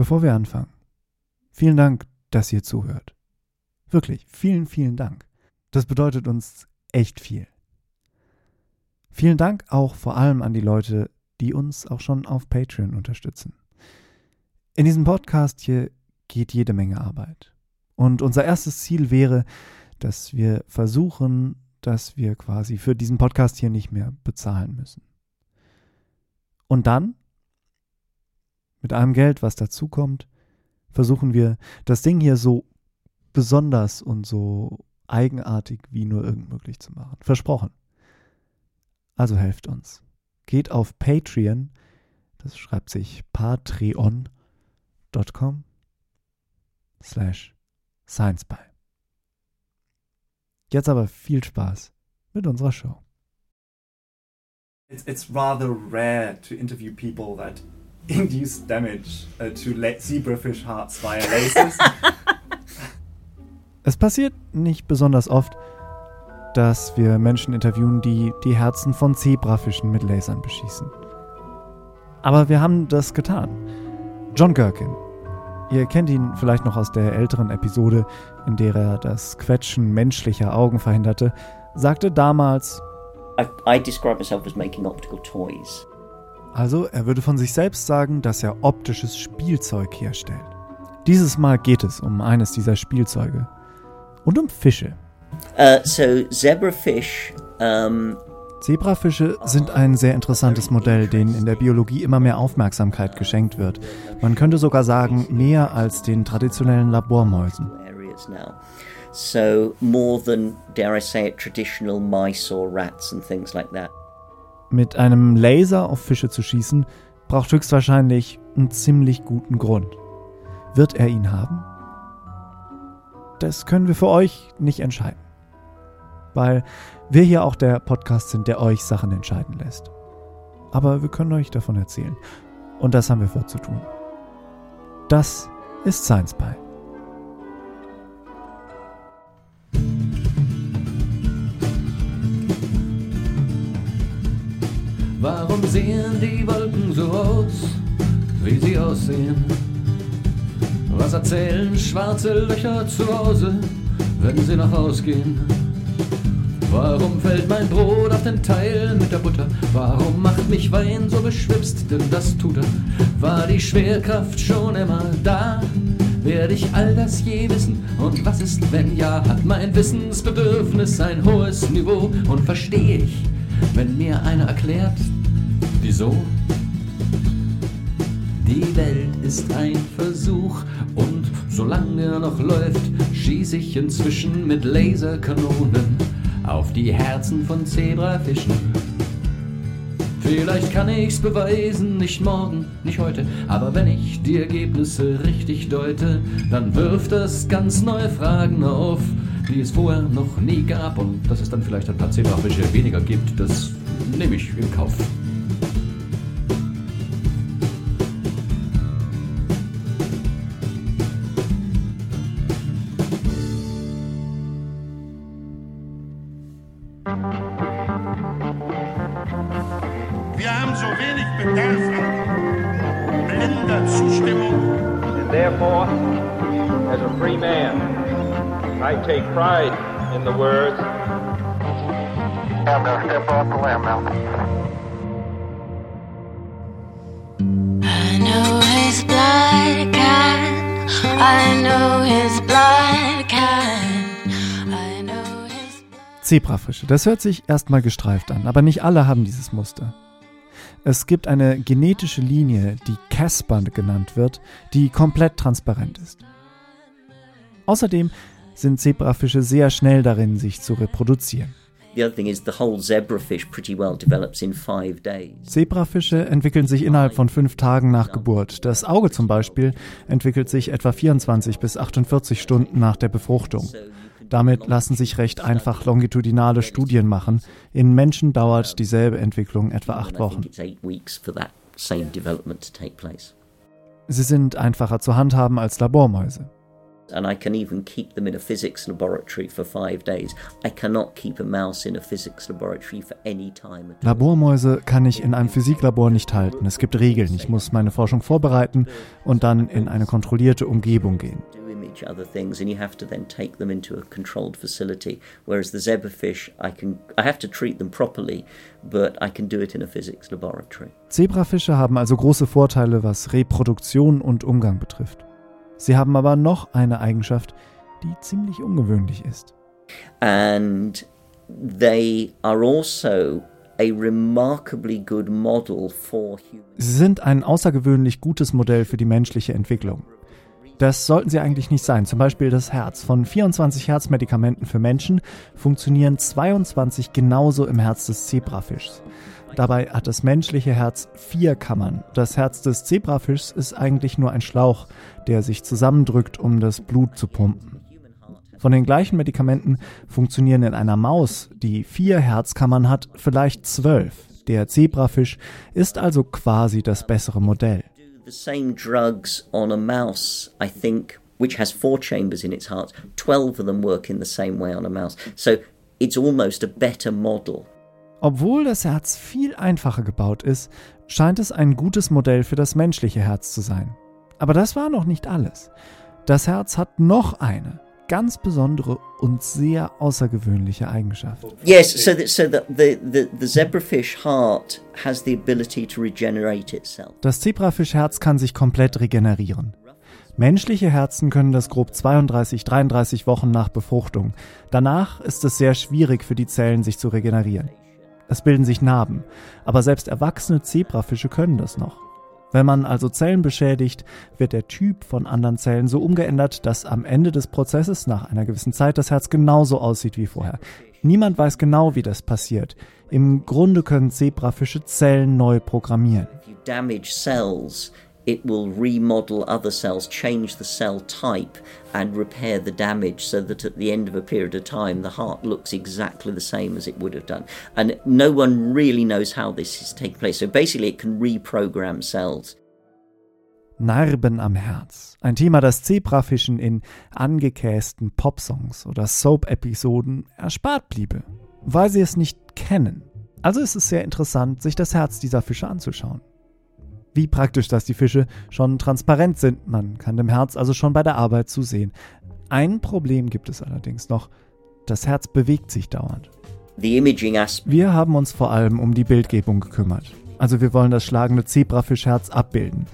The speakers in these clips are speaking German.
Bevor wir anfangen, vielen Dank, dass ihr zuhört. Wirklich, vielen, vielen Dank. Das bedeutet uns echt viel. Vielen Dank auch vor allem an die Leute, die uns auch schon auf Patreon unterstützen. In diesem Podcast hier geht jede Menge Arbeit. Und unser erstes Ziel wäre, dass wir versuchen, dass wir quasi für diesen Podcast hier nicht mehr bezahlen müssen. Und dann, mit allem Geld, was dazukommt, versuchen wir, das Ding hier so besonders und so eigenartig wie nur irgend möglich zu machen. Versprochen. Also helft uns. Geht auf Patreon, das schreibt sich patreon.com slash scienceby. Jetzt aber viel Spaß mit unserer Show. It's, it's rather rare to interview people that induce damage uh, to zebrafish hearts via lasers. es passiert nicht besonders oft, dass wir Menschen interviewen, die die Herzen von Zebrafischen mit Lasern beschießen. Aber wir haben das getan. John Gherkin. Ihr kennt ihn vielleicht noch aus der älteren Episode, in der er das Quetschen menschlicher Augen verhinderte, sagte damals, I, I describe myself as making optical toys. Also, er würde von sich selbst sagen, dass er optisches Spielzeug herstellt. Dieses Mal geht es um eines dieser Spielzeuge. Und um Fische. Uh, so, zebrafish. Um Zebrafische sind ein sehr interessantes Modell, denen in der Biologie immer mehr Aufmerksamkeit geschenkt wird. Man könnte sogar sagen, mehr als den traditionellen Labormäusen. So more than, dare I say it, traditional mice or rats and things like that. Mit einem Laser auf Fische zu schießen, braucht höchstwahrscheinlich einen ziemlich guten Grund. Wird er ihn haben? Das können wir für euch nicht entscheiden. Weil wir hier auch der Podcast sind, der euch Sachen entscheiden lässt. Aber wir können euch davon erzählen. Und das haben wir vor zu tun. Das ist Science Pie. Warum sehen die Wolken so aus, wie sie aussehen? Was erzählen schwarze Löcher zu Hause, wenn sie nach Haus gehen? Warum fällt mein Brot auf den Teil mit der Butter? Warum macht mich Wein so beschwipst? Denn das tut er. War die Schwerkraft schon immer da? Werde ich all das je wissen? Und was ist, wenn ja? Hat mein Wissensbedürfnis ein hohes Niveau? Und verstehe ich, wenn mir einer erklärt, wieso? Die Welt ist ein Versuch und solange er noch läuft, schieß ich inzwischen mit Laserkanonen auf die Herzen von Zebrafischen. Vielleicht kann ich's beweisen, nicht morgen, nicht heute, aber wenn ich die Ergebnisse richtig deute, dann wirft das ganz neue Fragen auf, die es vorher noch nie gab und dass es dann vielleicht ein paar Zebrafische weniger gibt, das nehme ich in Kauf. Take pride in the words. I'm gonna step off the limb now. I know his blood can. I know his blood his Zebrafische. Das hört sich erstmal gestreift an, aber nicht alle haben dieses Muster. Es gibt eine genetische Linie, die Casper genannt wird, die komplett transparent ist. Außerdem sind Zebrafische sehr schnell darin, sich zu reproduzieren. Zebrafische entwickeln sich innerhalb von fünf Tagen nach Geburt. Das Auge zum Beispiel entwickelt sich etwa 24 bis 48 Stunden nach der Befruchtung. Damit lassen sich recht einfach longitudinale Studien machen. In Menschen dauert dieselbe Entwicklung etwa acht Wochen. Sie sind einfacher zu handhaben als Labormäuse. And I can even keep them in a physics laboratory for five days. I cannot keep a mouse in a physics laboratory for any time. Labormäuse kann ich in einem Physiklabor nicht halten. Es gibt Regeln. Ich muss meine Forschung vorbereiten und dann in eine kontrollierte Umgebung gehen. other things and you have to then take them into a controlled facility whereas the zebrafish i can i have to treat them properly but i can do it in a physics laboratory Zebrafische haben also große Vorteile, was Reproduktion und Umgang betrifft. Sie haben aber noch eine Eigenschaft, die ziemlich ungewöhnlich ist. and they are also a remarkably good model for human Sie sind ein außergewöhnlich gutes Modell für die menschliche Entwicklung. Das sollten sie eigentlich nicht sein. Zum Beispiel das Herz. Von 24 Herzmedikamenten für Menschen funktionieren 22 genauso im Herz des Zebrafischs. Dabei hat das menschliche Herz vier Kammern. Das Herz des Zebrafischs ist eigentlich nur ein Schlauch, der sich zusammendrückt, um das Blut zu pumpen. Von den gleichen Medikamenten funktionieren in einer Maus, die vier Herzkammern hat, vielleicht zwölf. Der Zebrafisch ist also quasi das bessere Modell. do the same drugs on a mouse i think which has four chambers in its heart 12 of them work in the same way on a mouse so it's almost a better model Obwohl das Herz viel einfacher gebaut ist, scheint es ein gutes Modell für das menschliche Herz zu sein. Aber das war noch nicht alles. Das Herz hat noch eine ganz besondere und sehr außergewöhnliche Eigenschaft. yes so that so that the, the the zebrafish heart has the ability to regenerate itself Das Zebrafischherz kann sich komplett regenerieren. Menschliche Herzen können das grob 32, 33 Wochen nach Befruchtung. Danach ist es sehr schwierig für die Zellen, sich zu regenerieren. Es bilden sich Narben, aber selbst erwachsene Zebrafische können das noch. Wenn man also Zellen beschädigt, wird der Typ von anderen Zellen so umgeändert, dass am Ende des Prozesses nach einer gewissen Zeit das Herz genauso aussieht wie vorher. Niemand weiß genau, wie das passiert. Im Grunde können Zebrafische Zellen neu programmieren. damage cells it will remodel other cells change the cell type and repair the damage so that at the end of a period of time the heart looks exactly the same as it would have done and no one really knows how this is taking place so basically it can reprogram cells Narben am Herz. Ein Thema, das Zebrafischen in angekästen Popsongs oder Soap-Episoden erspart bliebe, weil sie es nicht kennen. Also ist es sehr interessant, sich das Herz dieser Fische anzuschauen. Wie praktisch, dass die Fische schon transparent sind. Man kann dem Herz also schon bei der Arbeit zusehen. Ein Problem gibt es allerdings noch. Das Herz bewegt sich dauernd. Wir haben uns vor allem um die Bildgebung gekümmert. Also wir wollen das schlagende Zebrafischherz abbilden.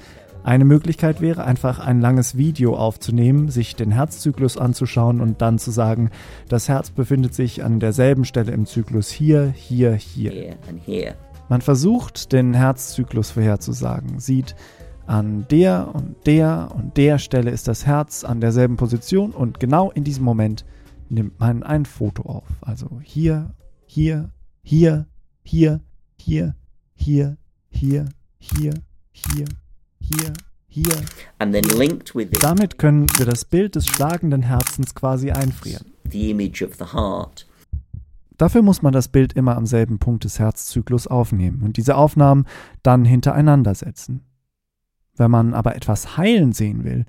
Eine Möglichkeit wäre einfach ein langes Video aufzunehmen, sich den Herzzyklus anzuschauen und dann zu sagen, das Herz befindet sich an derselben Stelle im Zyklus hier, hier, hier. Man versucht, den Herzzyklus vorherzusagen, sieht, an der und der und der Stelle ist das Herz an derselben Position und genau in diesem Moment nimmt man ein Foto auf. Also hier, hier, hier, hier, hier, hier, hier, hier, hier, hier, hier. Damit können wir das Bild des schlagenden Herzens quasi einfrieren. the image of the heart Dafür muss man das Bild immer am selben Punkt des Herzzyklus aufnehmen und diese Aufnahmen dann hintereinander setzen. Wenn man aber etwas heilen sehen will,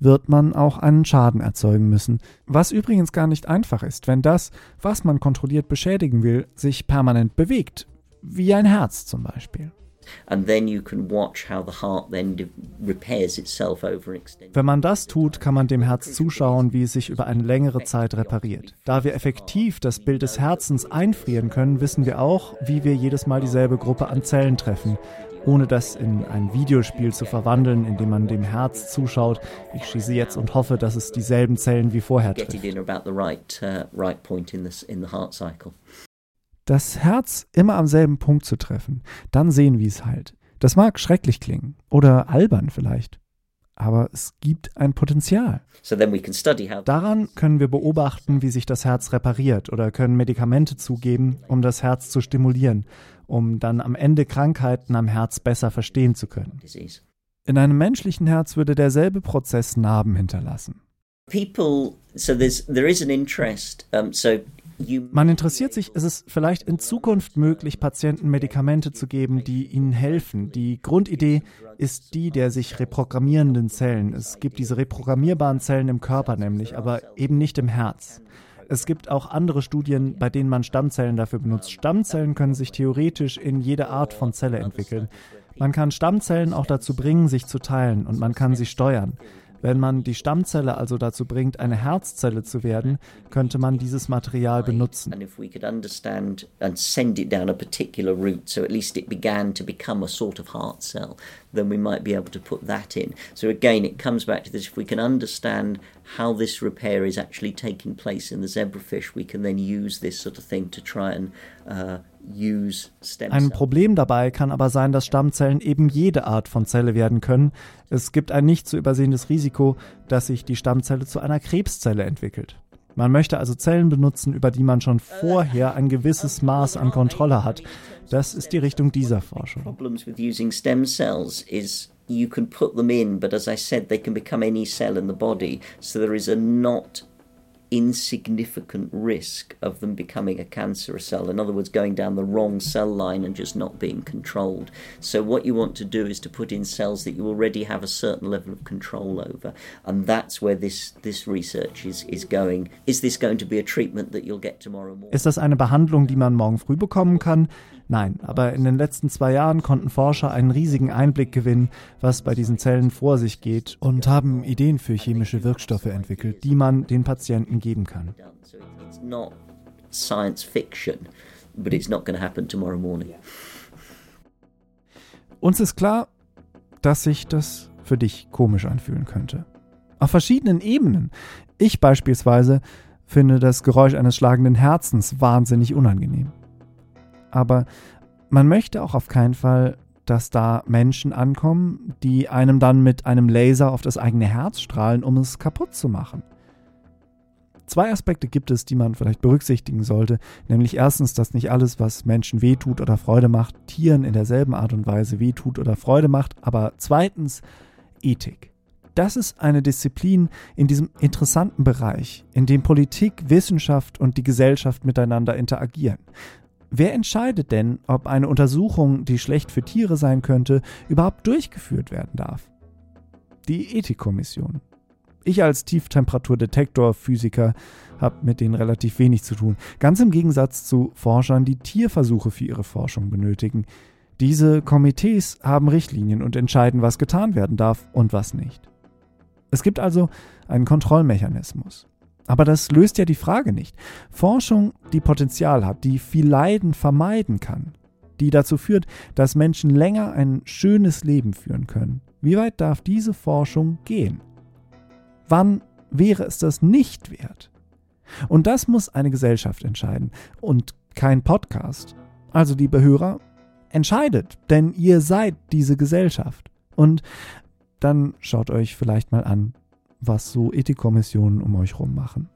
wird man auch einen Schaden erzeugen müssen, was übrigens gar nicht einfach ist, wenn das, was man kontrolliert beschädigen will, sich permanent bewegt, wie ein Herz zum Beispiel. And then you can watch how the heart then de- repairs itself over an extended Wenn man das tut, kann man dem Herz zuschauen, wie es sich über eine längere Zeit repariert. Da wir effektiv das Bild des Herzens einfrieren können, wissen wir auch, wie wir jedes Mal dieselbe Gruppe an Zellen treffen, ohne das in ein Videospiel zu verwandeln, indem man dem Herz zuschaut. Ich schieße jetzt und hoffe, dass es dieselben Zellen wie vorher trifft. Das Herz immer am selben Punkt zu treffen, dann sehen, wie es heilt. Das mag schrecklich klingen oder albern vielleicht, aber es gibt ein Potenzial. Daran können wir beobachten, wie sich das Herz repariert oder können Medikamente zugeben, um das Herz zu stimulieren, um dann am Ende Krankheiten am Herz besser verstehen zu können. In einem menschlichen Herz würde derselbe Prozess Narben hinterlassen. people so there's there is an interest um, so Man interessiert sich, ist es vielleicht in Zukunft möglich, Patienten Medikamente zu geben, die ihnen helfen. Die Grundidee ist die der sich reprogrammierenden Zellen. Es gibt diese reprogrammierbaren Zellen im Körper nämlich, aber eben nicht im Herz. Es gibt auch andere Studien, bei denen man Stammzellen dafür benutzt. Stammzellen können sich theoretisch in jede Art von Zelle entwickeln. Man kann Stammzellen auch dazu bringen, sich zu teilen und man kann sie steuern. Wenn man die Stammzelle also dazu bringt, eine Herzzelle zu werden, könnte man dieses Material benutzen. Then we might be able to put that in. So again, it comes back to this: if we can understand how this repair is actually taking place in the zebrafish, we can then use this sort of thing to try and uh, Ein. Problem dabei kann aber sein, dass Stammzellen eben jede Art von Zelle werden können. Es gibt ein nicht zu übersehendes Risiko, dass sich die Stammzelle zu einer Krebszelle entwickelt. Man möchte also Zellen benutzen, über die man schon vorher ein gewisses Maß an Kontrolle hat. Das ist die Richtung dieser Forschung. you can put them in, but as I said, they can become any cell in the body. So there is a not insignificant risk of them becoming a cancerous cell. In other words, going down the wrong cell line and just not being controlled. So what you want to do is to put in cells that you already have a certain level of control over. And that's where this, this research is, is going. Is this going to be a treatment that you'll get tomorrow morning? Ist das eine Behandlung, die man morgen früh bekommen kann? Nein, aber in den letzten zwei Jahren konnten Forscher einen riesigen Einblick gewinnen, was bei diesen Zellen vor sich geht und haben Ideen für chemische Wirkstoffe entwickelt, die man den Patienten geben kann. Uns ist klar, dass sich das für dich komisch anfühlen könnte. Auf verschiedenen Ebenen. Ich beispielsweise finde das Geräusch eines schlagenden Herzens wahnsinnig unangenehm. Aber man möchte auch auf keinen Fall, dass da Menschen ankommen, die einem dann mit einem Laser auf das eigene Herz strahlen, um es kaputt zu machen. Zwei Aspekte gibt es, die man vielleicht berücksichtigen sollte, nämlich erstens, dass nicht alles, was Menschen wehtut oder Freude macht, Tieren in derselben Art und Weise wehtut oder Freude macht, aber zweitens Ethik. Das ist eine Disziplin in diesem interessanten Bereich, in dem Politik, Wissenschaft und die Gesellschaft miteinander interagieren. Wer entscheidet denn, ob eine Untersuchung, die schlecht für Tiere sein könnte, überhaupt durchgeführt werden darf? Die Ethikkommission. Ich als Tieftemperaturdetektor-Physiker habe mit denen relativ wenig zu tun. Ganz im Gegensatz zu Forschern, die Tierversuche für ihre Forschung benötigen. Diese Komitees haben Richtlinien und entscheiden, was getan werden darf und was nicht. Es gibt also einen Kontrollmechanismus. Aber das löst ja die Frage nicht. Forschung, die Potenzial hat, die viel Leiden vermeiden kann, die dazu führt, dass Menschen länger ein schönes Leben führen können. Wie weit darf diese Forschung gehen? Wann wäre es das nicht wert? Und das muss eine Gesellschaft entscheiden und kein Podcast. Also liebe Hörer, entscheidet, denn ihr seid diese Gesellschaft. Und dann schaut euch vielleicht mal an, was so Ethikkommissionen um euch rum machen.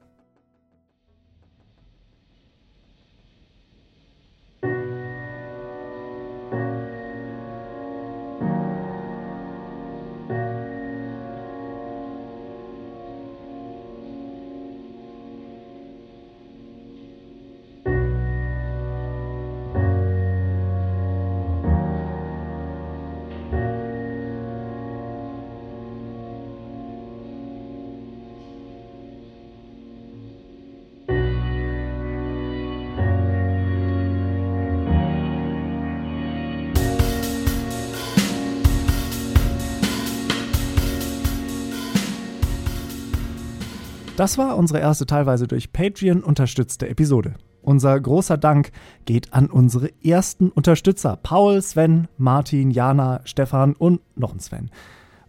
Das war unsere erste teilweise durch Patreon unterstützte Episode. Unser großer Dank geht an unsere ersten Unterstützer Paul, Sven, Martin, Jana, Stefan und noch ein Sven.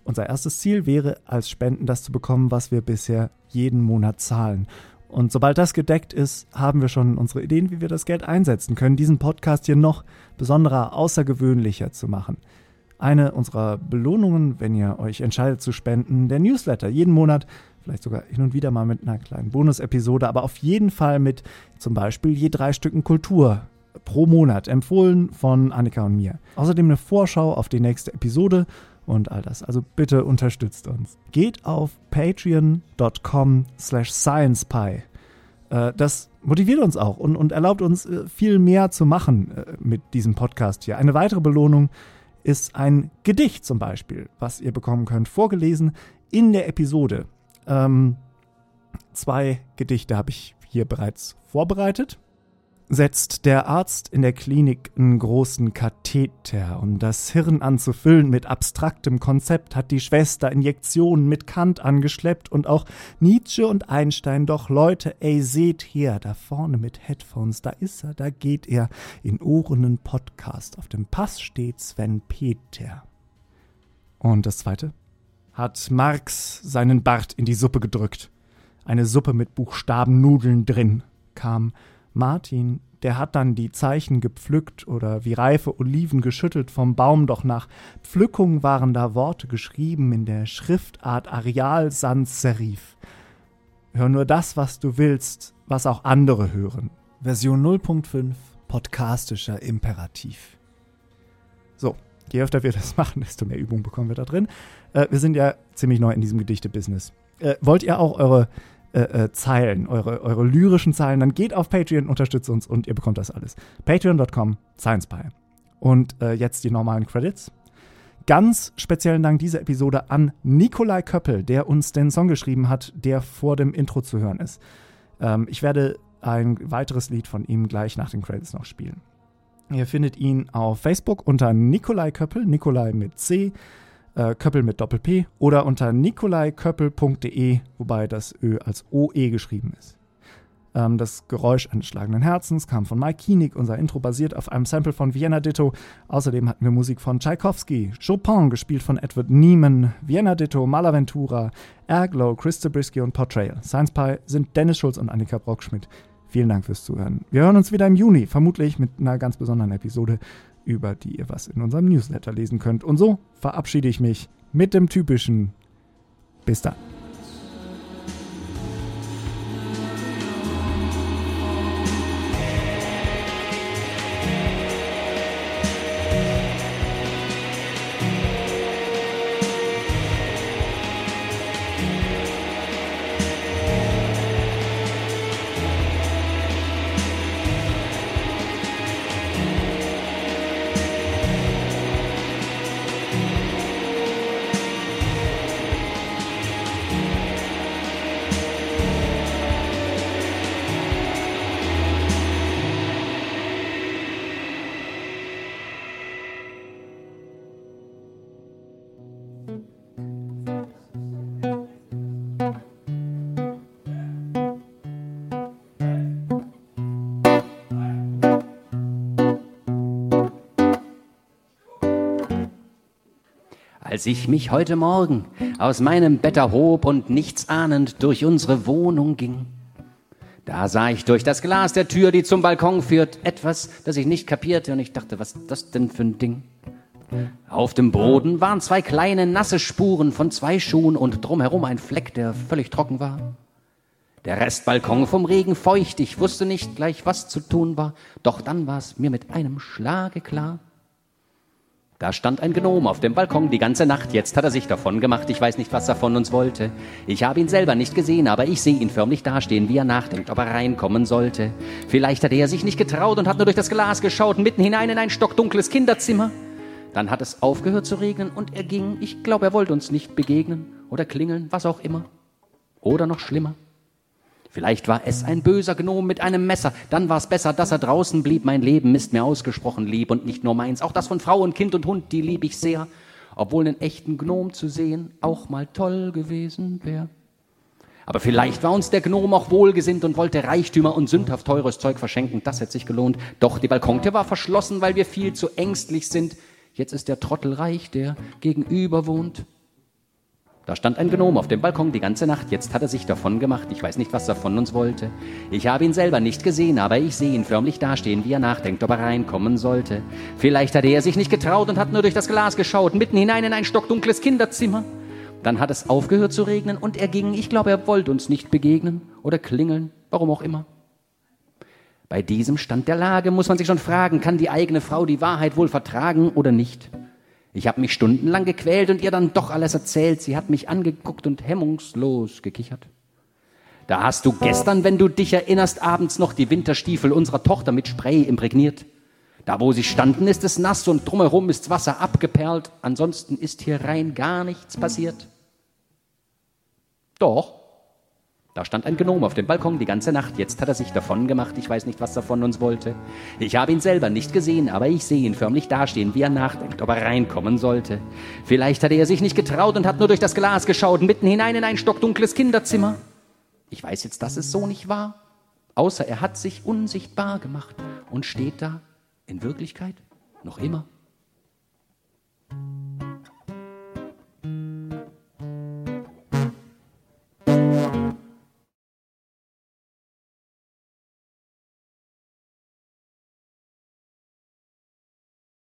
Unser erstes Ziel wäre, als Spenden das zu bekommen, was wir bisher jeden Monat zahlen. Und sobald das gedeckt ist, haben wir schon unsere Ideen, wie wir das Geld einsetzen können, diesen Podcast hier noch besonderer, außergewöhnlicher zu machen. Eine unserer Belohnungen, wenn ihr euch entscheidet zu spenden, der Newsletter. Jeden Monat, vielleicht sogar hin und wieder mal mit einer kleinen Bonusepisode, aber auf jeden Fall mit zum Beispiel je drei Stücken Kultur pro Monat, empfohlen von Annika und mir. Außerdem eine Vorschau auf die nächste Episode und all das. Also bitte unterstützt uns. Geht auf patreon.com slash sciencepie. Äh, Das motiviert uns auch und, und erlaubt uns äh, viel mehr zu machen äh, mit diesem Podcast hier. Eine weitere Belohnung ist ein Gedicht zum Beispiel, was ihr bekommen könnt, vorgelesen in der Episode. Ähm, zwei Gedichte habe ich hier bereits vorbereitet setzt der Arzt in der Klinik einen großen Katheter, um das Hirn anzufüllen mit abstraktem Konzept, hat die Schwester Injektionen mit Kant angeschleppt und auch Nietzsche und Einstein. Doch Leute, ey, seht her, da vorne mit Headphones, da ist er, da geht er, in Ohrenen Podcast. Auf dem Pass steht Sven Peter. Und das zweite? Hat Marx seinen Bart in die Suppe gedrückt. Eine Suppe mit Buchstabennudeln drin, kam Martin, der hat dann die Zeichen gepflückt oder wie reife Oliven geschüttelt vom Baum, doch nach Pflückung waren da Worte geschrieben in der Schriftart Arial Sans Serif. Hör nur das, was du willst, was auch andere hören. Version 0.5 Podcastischer Imperativ. So, je öfter wir das machen, desto mehr Übung bekommen wir da drin. Äh, wir sind ja ziemlich neu in diesem Gedichte-Business. Äh, wollt ihr auch eure äh, äh, Zeilen, eure, eure lyrischen Zeilen, dann geht auf Patreon, unterstützt uns und ihr bekommt das alles. Patreon.com, SciencePy. Und äh, jetzt die normalen Credits. Ganz speziellen Dank dieser Episode an Nikolai Köppel, der uns den Song geschrieben hat, der vor dem Intro zu hören ist. Ähm, ich werde ein weiteres Lied von ihm gleich nach den Credits noch spielen. Ihr findet ihn auf Facebook unter Nikolai Köppel, Nikolai mit C, äh, Köppel mit Doppel-P oder unter nikolaiköppel.de, wobei das Ö als OE geschrieben ist. Ähm, das Geräusch eines schlagenden Herzens kam von Mike Kienig. Unser Intro basiert auf einem Sample von Vienna Ditto. Außerdem hatten wir Musik von Tchaikovsky, Chopin, gespielt von Edward Nieman, Vienna Ditto, Malaventura, Erglow, Chris Zabriskie und Portrayal. Science Pie sind Dennis Schulz und Annika Brockschmidt. Vielen Dank fürs Zuhören. Wir hören uns wieder im Juni, vermutlich mit einer ganz besonderen Episode über die ihr was in unserem Newsletter lesen könnt. Und so verabschiede ich mich mit dem typischen Bis dann. Als ich mich heute Morgen aus meinem Bett erhob und nichts ahnend durch unsere Wohnung ging, da sah ich durch das Glas der Tür, die zum Balkon führt, etwas, das ich nicht kapierte und ich dachte, was ist das denn für ein Ding? Auf dem Boden waren zwei kleine nasse Spuren von zwei Schuhen und drumherum ein Fleck, der völlig trocken war. Der Restbalkon vom Regen feucht, ich wusste nicht gleich, was zu tun war, doch dann war es mir mit einem Schlage klar. Da stand ein Gnom auf dem Balkon die ganze Nacht. Jetzt hat er sich davon gemacht. Ich weiß nicht, was er von uns wollte. Ich habe ihn selber nicht gesehen, aber ich sehe ihn förmlich dastehen, wie er nachdenkt, ob er reinkommen sollte. Vielleicht hat er sich nicht getraut und hat nur durch das Glas geschaut, mitten hinein in ein stockdunkles Kinderzimmer. Dann hat es aufgehört zu regnen und er ging. Ich glaube, er wollte uns nicht begegnen oder klingeln, was auch immer. Oder noch schlimmer. Vielleicht war es ein böser Gnom mit einem Messer. Dann war es besser, dass er draußen blieb. Mein Leben ist mir ausgesprochen lieb und nicht nur meins. Auch das von Frau und Kind und Hund, die lieb ich sehr. Obwohl einen echten Gnom zu sehen auch mal toll gewesen wäre. Aber vielleicht war uns der Gnom auch wohlgesinnt und wollte Reichtümer und sündhaft teures Zeug verschenken. Das hätte sich gelohnt. Doch die Balkontür war verschlossen, weil wir viel zu ängstlich sind. Jetzt ist der Trottel reich, der gegenüber wohnt. Da stand ein Gnom auf dem Balkon die ganze Nacht. Jetzt hat er sich davon gemacht. Ich weiß nicht, was er von uns wollte. Ich habe ihn selber nicht gesehen, aber ich sehe ihn förmlich dastehen, wie er nachdenkt, ob er reinkommen sollte. Vielleicht hatte er sich nicht getraut und hat nur durch das Glas geschaut, mitten hinein in ein stockdunkles Kinderzimmer. Dann hat es aufgehört zu regnen und er ging. Ich glaube, er wollte uns nicht begegnen oder klingeln, warum auch immer. Bei diesem Stand der Lage muss man sich schon fragen, kann die eigene Frau die Wahrheit wohl vertragen oder nicht? Ich habe mich stundenlang gequält und ihr dann doch alles erzählt. Sie hat mich angeguckt und hemmungslos gekichert. Da hast du gestern, wenn du dich erinnerst, abends noch die Winterstiefel unserer Tochter mit Spray imprägniert. Da, wo sie standen, ist es nass und drumherum ist's Wasser abgeperlt. Ansonsten ist hier rein gar nichts passiert. Doch. Da stand ein Gnom auf dem Balkon die ganze Nacht. Jetzt hat er sich davon gemacht. Ich weiß nicht, was er von uns wollte. Ich habe ihn selber nicht gesehen, aber ich sehe ihn förmlich dastehen, wie er nachdenkt, ob er reinkommen sollte. Vielleicht hatte er sich nicht getraut und hat nur durch das Glas geschaut, mitten hinein in ein stockdunkles Kinderzimmer. Ich weiß jetzt, dass es so nicht war. Außer er hat sich unsichtbar gemacht und steht da in Wirklichkeit noch immer